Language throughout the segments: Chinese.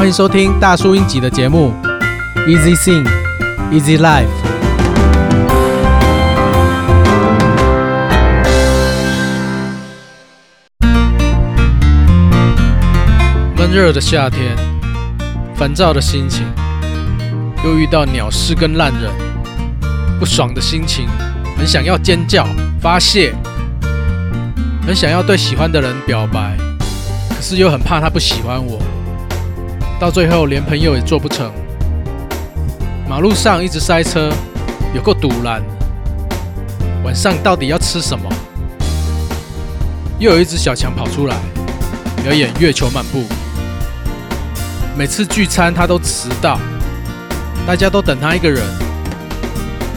欢迎收听大叔英吉的节目，Easy Sing, Easy Life。闷热的夏天，烦躁的心情，又遇到鸟事跟烂人，不爽的心情，很想要尖叫发泄，很想要对喜欢的人表白，可是又很怕他不喜欢我。到最后连朋友也做不成，马路上一直塞车，有够赌烂。晚上到底要吃什么？又有一只小强跑出来表演月球漫步。每次聚餐他都迟到，大家都等他一个人。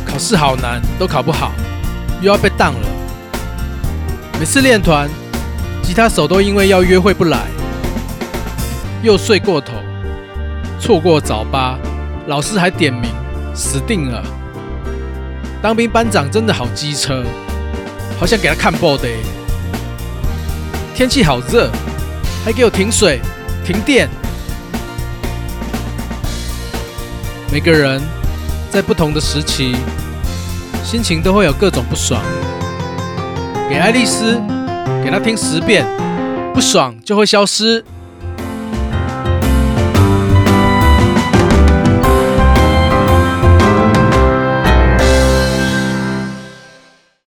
考试好难，都考不好，又要被当了。每次练团，吉他手都因为要约会不来，又睡过头。错过早八，老师还点名，死定了。当兵班长真的好机车，好想给他看报的。天气好热，还给我停水、停电。每个人在不同的时期，心情都会有各种不爽。给爱丽丝，给她听十遍，不爽就会消失。